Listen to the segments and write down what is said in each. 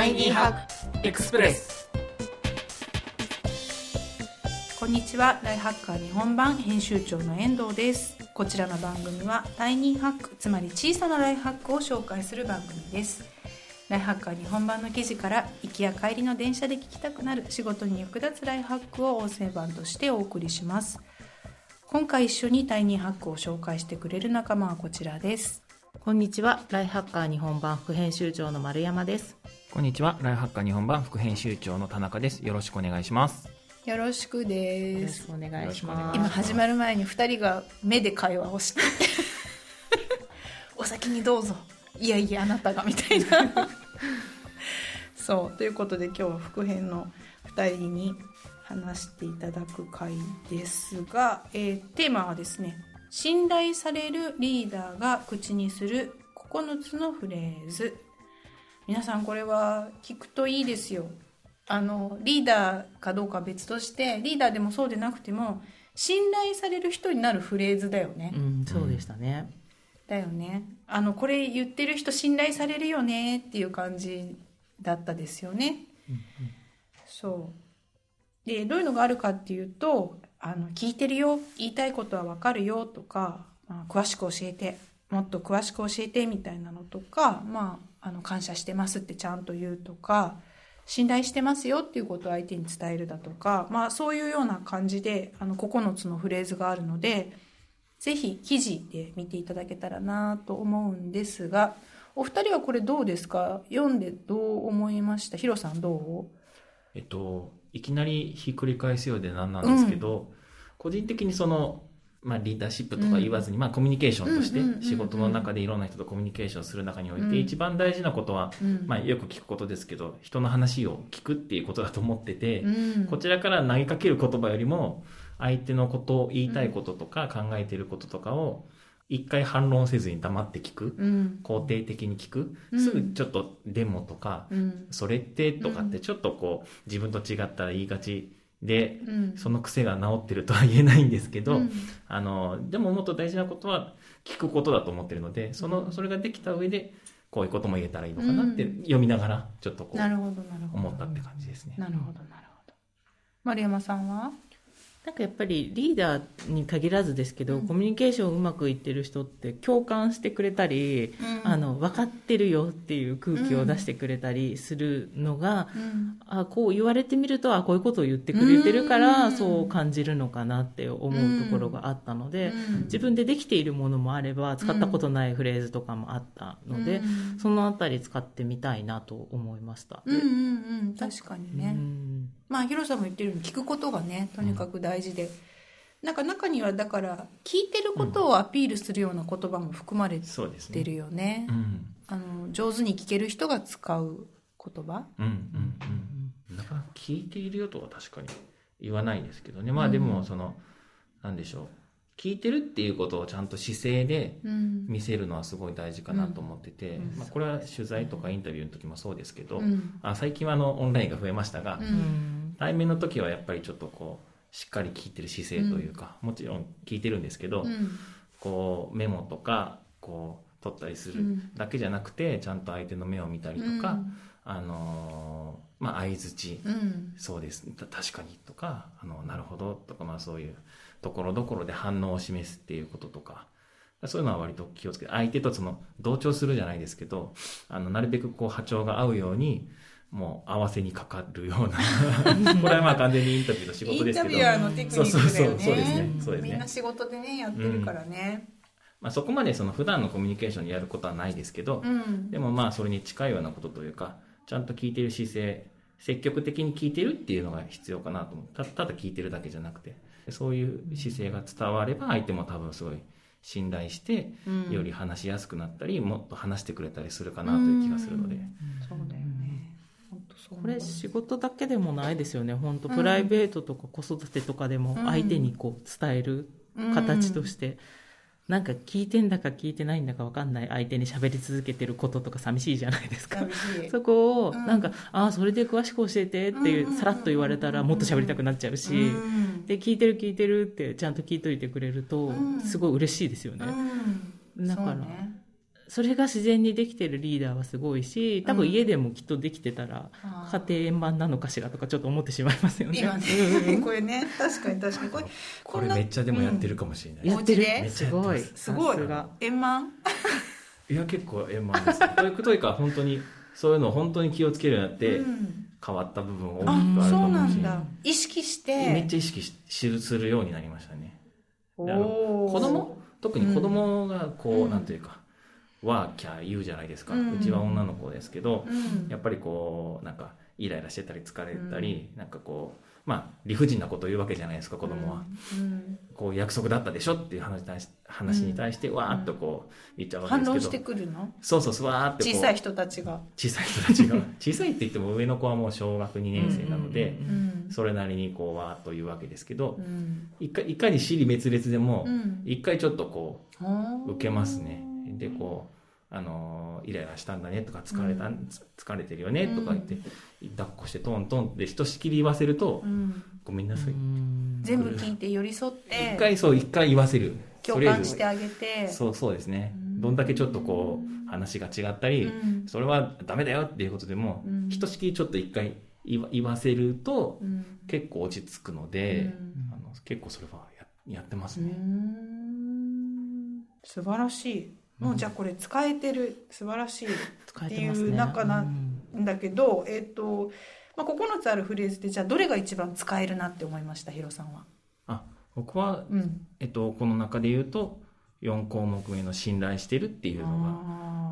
タイニーハックエクスプレス。こんにちは。ライハッカー日本版編集長の遠藤です。こちらの番組はタイニーハックつまり小さなライフハックを紹介する番組です。ライハッカー日本版の記事から行きや帰りの電車で聞きたくなる仕事に役立つライフハックを音声版としてお送りします。今回一緒にタイニーハックを紹介してくれる仲間はこちらです。こんにちは。ライハッカー日本版副編集長の丸山ですこんにちは。ライフハッカー日本版副編集長の田中です。よろしくお願いします。よろしくよです。ろしくお願いしよろしくお願いします。今始まる前に2人が目で会話をして。お先にどうぞ。いやいやあなたがみたいな。そう。ということで今日は副編の2人に話していただく回ですが、えーテーマはですね信頼されるリーダーが口にする9つのフレーズ皆さんこれは聞くといいですよ。あのリーダーかどうかは別としてリーダーでもそうでなくても信頼される人になるフレーズだよね、うんそうでしたね、だよね。あのこれ言ってる人信頼されるよねっていう感じだったですよね、そう。でどういうのがあるかっていうとあの聞いてるよ言いたいことは分かるよとか、まあ、詳しく教えてもっと詳しく教えてみたいなのとか、まあ、あの感謝してますってちゃんと言うとか信頼してますよっていうことを相手に伝えるだとか、まあ、そういうような感じであの9つのフレーズがあるのでぜひ記事で見ていただけたらなと思うんですがお二人はこれどうですか？読んでどう思いました？ヒロさんどえっといきなりひっくり返すようでなんなんですけど、個人的にそのまあ、リーダーシップとか言わずに、まあ、コミュニケーションとしてうんうんうんうん仕事の中でいろんな人とコミュニケーションする中において、うん。一番大事なことは、う、うん。まあ、よく聞くことですけど人の話を聞くっていうことだと思ってて、うん。こちらから投げかける言葉よりも相手のことを言いたいこととか考えていることとかを一回反論せずに黙って聞く。うん。肯定的に聞く。うん。すぐちょっと「でも」とかうん「それって」とかってちょっとこう自分と違ったら言いがちでうん。その癖が治ってるとは言えないんですけど、うん。あのでももっと大事なことは聞くことだと思ってるのでそのそれができた上でこういうことも言えたらいいのかなってうん。読みながらちょっとこう思ったって感じですね。なるほどなるほど。丸山さんは？なんかやっぱりリーダーに限らずですけど、うん。コミュニケーションうまくいってる人って共感してくれたり、あの分かってるよっていう空気を出してくれたりするのが、うん。あこう言われてみるとあこういうことを言ってくれてるから、うん。そう感じるのかなって思うところがあったので、うん。自分でできているものもあれば使ったことないフレーズとかもあったので、うん。そのあたり使ってみたいなと思いました。うんうんうん。確かにね、うんまあヒロさんも言ってるように聞くことがねとにかく大事で、なんか中にはだから聞いてることをアピールするような言葉も含まれてるよね。うん。あの上手に聞ける人が使う言葉。うんうんうん。なかなか聞いているよとは確かに言わないですけどね。まあでもその、なんでしょう。聞いてるっていうことをちゃんと姿勢でうん。見せるのはすごい大事かなと思ってて、うん。まあ、これは取材とかインタビューの時もそうですけど、うん。あ最近はあのオンラインが増えましたが、ううんん対面の時はやっぱりちょっとこうしっかり聞いてる姿勢というか、もちろん聞いてるんですけど、うん。こうメモとかこう取ったりするうん。だけじゃなくてちゃんと相手の目を見たりとか、あのーまあ相づち、うん。そうです。た確かにとかあのなるほどとかまあそういうところどころで反応を示すっていうこととかそういうのは割と気をつけて相手とその同調するじゃないですけどあのなるべくこう波長が合うようにもう合わせにかかるような。これはまあ完全にインタビューの仕イ事ですけど。ンタビュアーのテクニックだよね。そうそうそうそうですね。そうですね。みんな仕事でねやってるからね。まあ、そこまでその普段のコミュニケーションでやることはないですけど、うん。でもまあそれに近いようなことというかちゃんと聞いてる姿勢積極的に聞いてるっていうのが必要かなと思う。たただ聞いてるだけじゃなくて。そういう姿勢が伝われば相手も多分すごい信頼してうん。より話しやすくなったりもっと話してくれたりするかなという気がするので、そうだよこれ仕事だけでもないですよね。本当プライベートとか子育てとかでも相手にこう伝える形として、なんか聞いてんだか聞いてないんだか分かんない。相手に喋り続けてることとか寂しいじゃないですか。そこをうん。なんか、ああそれで詳しく教えてっていうんうんうんうん。うさらっと言われたらもっと喋りたくなっちゃうし、うん。で聞いてる聞いてるってちゃんと聞いといてくれるとうん。すごい嬉しいですよね、うん。だからそれが自然にできてるリーダーはすごいし多分家でもきっとできてたら家庭円満なのかしらとかちょっと思ってしまいますよね。今うんね。うん。これね。確かに確かに。これこれめっちゃでもやってるかもしれない、うん。やってるす。ごい。すごい円満？いや結構円満です。というというか本当にそういうのを本当に気をつけるようになって、うん。変わった部分大きくああるかそうもしれなんだ。意識して。めっちゃ意識ししするようになりましたね。子供？特に子供がこう、うん。なんていうかワーキャー言うじゃないですか、ううんちは女の子ですけど、うん。やっぱりこうなんかイライラしてたり疲れたり、なんかこうまあ理不尽なことを言うわけじゃないですか子供は、うん。こう約束だったでしょっていう話に対し話に対してわーっとこう言っちゃうわけですけど、反応してくるの？そうそうそうわーって小さい人たちが。小さい人たちが。小さいって言っても上の子はもう小学2年生なので、うん。うんうんうんそれなりにこうわーっと言うわけですけど、うん。いかいかに尻滅裂でもうん。一回ちょっとこう受受けますねでこうあのーイライラしたんだねとか疲れた、うん。つ疲れてるよねとか言って、抱っこしてトントンってひとしきり言わせると、うん。ごめんなさい、うん。全部聞いて寄り添って一回そう一回言わせる。共感してあげて。そうそうですね。うん。どんだけちょっとこう話が違ったり、うん。それはダメだよっていうことでも、うん。ひとしきりちょっと一回言わ言わせるとうん。結構落ち着くのうで、ん。あの結構それはややってますうね、ん。素晴らしいもうじゃあこれ使えてる。素晴らしい。っていう中なうんんだけど、えっ、と、まあ、9つあるフレーズでじゃあどれが一番使えるなって思いました？ヒロさんは。あ僕は、うん、えっと、この中で言うと4項目目の信頼してるっていうの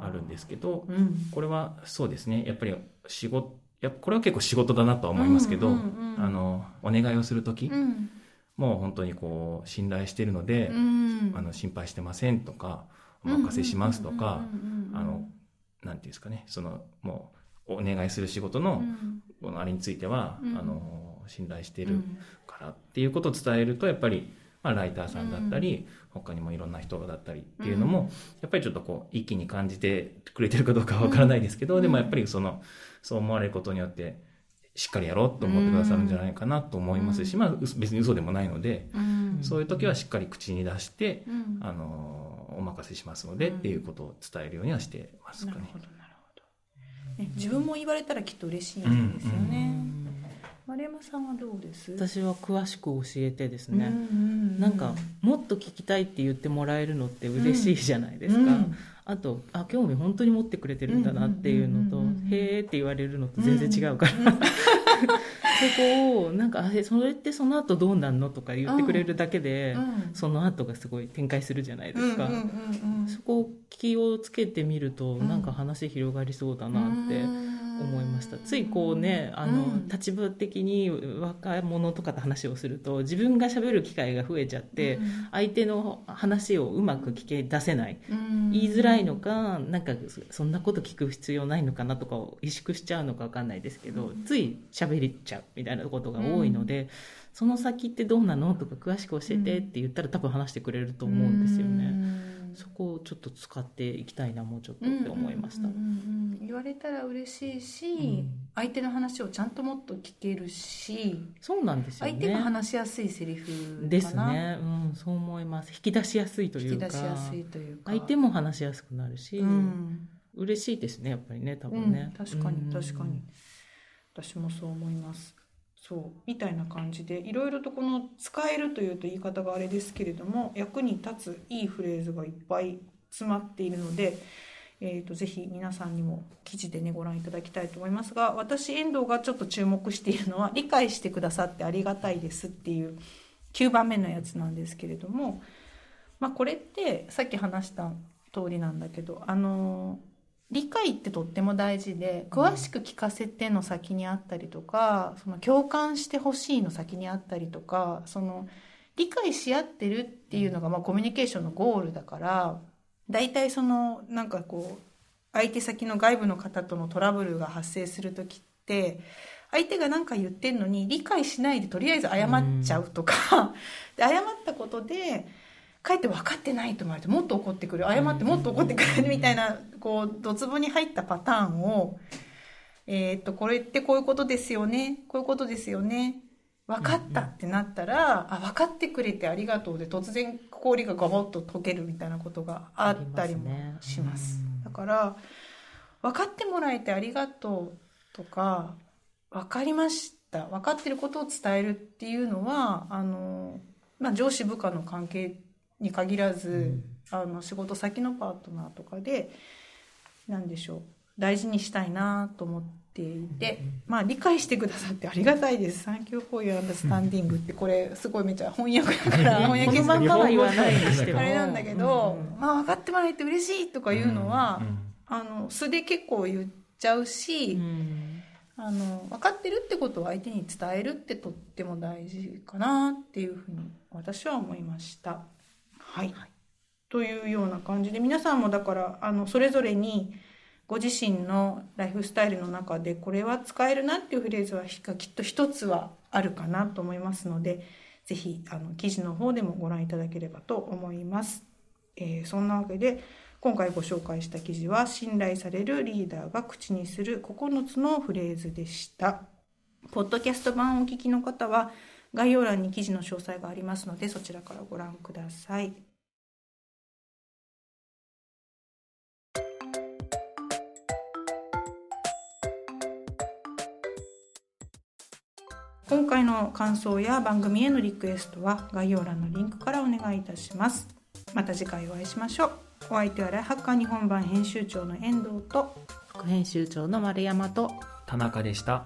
があるんですけどうん、これはそうですね。やっぱり仕事やこれは結構仕事だなとは思いますけど、うんうんうん。あのお願いをする時、うん。もう本当にこう信頼してるので、うん。あの心配してませんとかお任せしますとか、あのなんていうんですかねそのもうお願いする仕事の,、うん。このあれについては、うん。あの信頼してるうん。からっていうことを伝えるとやっぱり、まあ、ライターさんだったり、他にもいろんな人だったりっていうのも、うん。やっぱりちょっとこう一気に感じてくれてるかどうかはわからないですけど、うん。でもやっぱりそのそう思われることによってしっかりやろうと思ってくださるんじゃないかなと思いますし、うん。まあ、う別に嘘でもないので、うん。そういう時はしっかり口に出して、うん。あのお任せしますので、っていうことを伝えるようにはしてますかね。なるほ。どなるほど、ね、自分も言われたらきっと嬉しいんですよね、丸山さんはどうです？私は詳しく教えてですね、うん。なんかもっと聞きたいって言ってもらえるのって嬉しいじゃないですか、うんあとあ興味本当に持ってくれてるんだなっていうのと、うんうんうん。うんへーって言われるのと全然違うから、そこをなんかそれってその後どうなんのとか言ってくれるだけで、うん。その後がすごい展開するじゃないですか、うんうんうんうんそこを気をつけてみると、んなんか話広がりそうだなって思いました。ついこうねあの、うん。立場的に若者とかと話をすると自分が喋る機会が増えちゃって、相手の話をうまく聞け出せない。うん。言いづらいのかなんかそんなこと聞く必要ないのかなとかを萎縮しちゃうのか分かんないですけど、つい喋りちゃうみたいなことが多いので、その先ってどうなの？とか詳しく教えてって言ったら多分話してくれると思うんですよね。うん。そこをちょっと使っていきたいなもうちょっとって思いましたうん。うんうん。うん言われたら嬉しいし、ん。相手の話をちゃんともっと聞けるし、そうなんですよね。相手が話しやすいセリフかな。ですね、うん、そう思います。引き出しやすいというか。相手も話しやすくなるし、うん。嬉しいですねやっぱりね多うん分ね、確かにうん。確かに、私もそう思いますそうみたいな感じでいろいろとこの使えるというと言い方があれですけれども役に立ついいフレーズがいっぱい詰まっているので、えー、とぜひ皆さんにも記事でねご覧いただきたいと思いますが私遠藤がちょっと注目しているのは「理解してくださってありがたいです」っていう9番目のやつなんですけれども、まあ、これってさっき話した通りなんだけどあの理解ってとっても大事で詳しく聞かせての先にあったりとか、その共感してほしいの先にあったりとかその理解し合ってるっていうのがまあコミュニケーションのゴールだから大体そのなんかこう相手先の外部の方とのトラブルが発生する時って相手が何か言ってるのに理解しないでとりあえず謝っちゃうとか、で謝ったことでかえって分かってないと思われてもっと怒ってくる謝ってもっと怒ってくるみたいなこうドツボに入ったパターンを、えーっとこれってこういうことですよねこういうことですよね分かったってなったら、あ分かってくれてありがとうで突然氷がガボッと溶けるみたいなことがあったりもします。うん。だから分かってもらえてありがとうとか分かりました。分かってることを伝えるっていうのはあの、まあ、上司部下の関係に限らず、あの仕事先のパートナーとかで何でしょう大事にしたいなと思っていて、まあ理解してくださってありがたいです「サンキューフォーユーアンダースタンディング」ってこれすごいめちゃ翻訳だから翻訳このまんまは言わないあれなんだけど、うんうんまあ分かってもらえて嬉しいとかいうのは、うん。あの素で結構言っちゃうし、うん。あの分かってるってことを相手に伝えるってとっても大事かなっていうふうに私は思いました。はい、というような感じで皆さんもだからあのそれぞれにご自身のライフスタイルの中でこれは使えるなっていうフレーズはひきっと一つはあるかなと思いますのでぜひあの記事の方でもご覧いただければと思います。えーそんなわけで今回ご紹介した記事は信頼されるリーダーが口にする9つのフレーズでした。ポッドキャスト版をお聞きの方は概要欄に記事の詳細がありますのでそちらからご覧ください。今回の感想や番組へのリクエストは概要欄のリンクからお願いいたします。また次回お会いしましょう。お相手はライハッカー日本版編集長の遠藤と副編集長の丸山と田中でした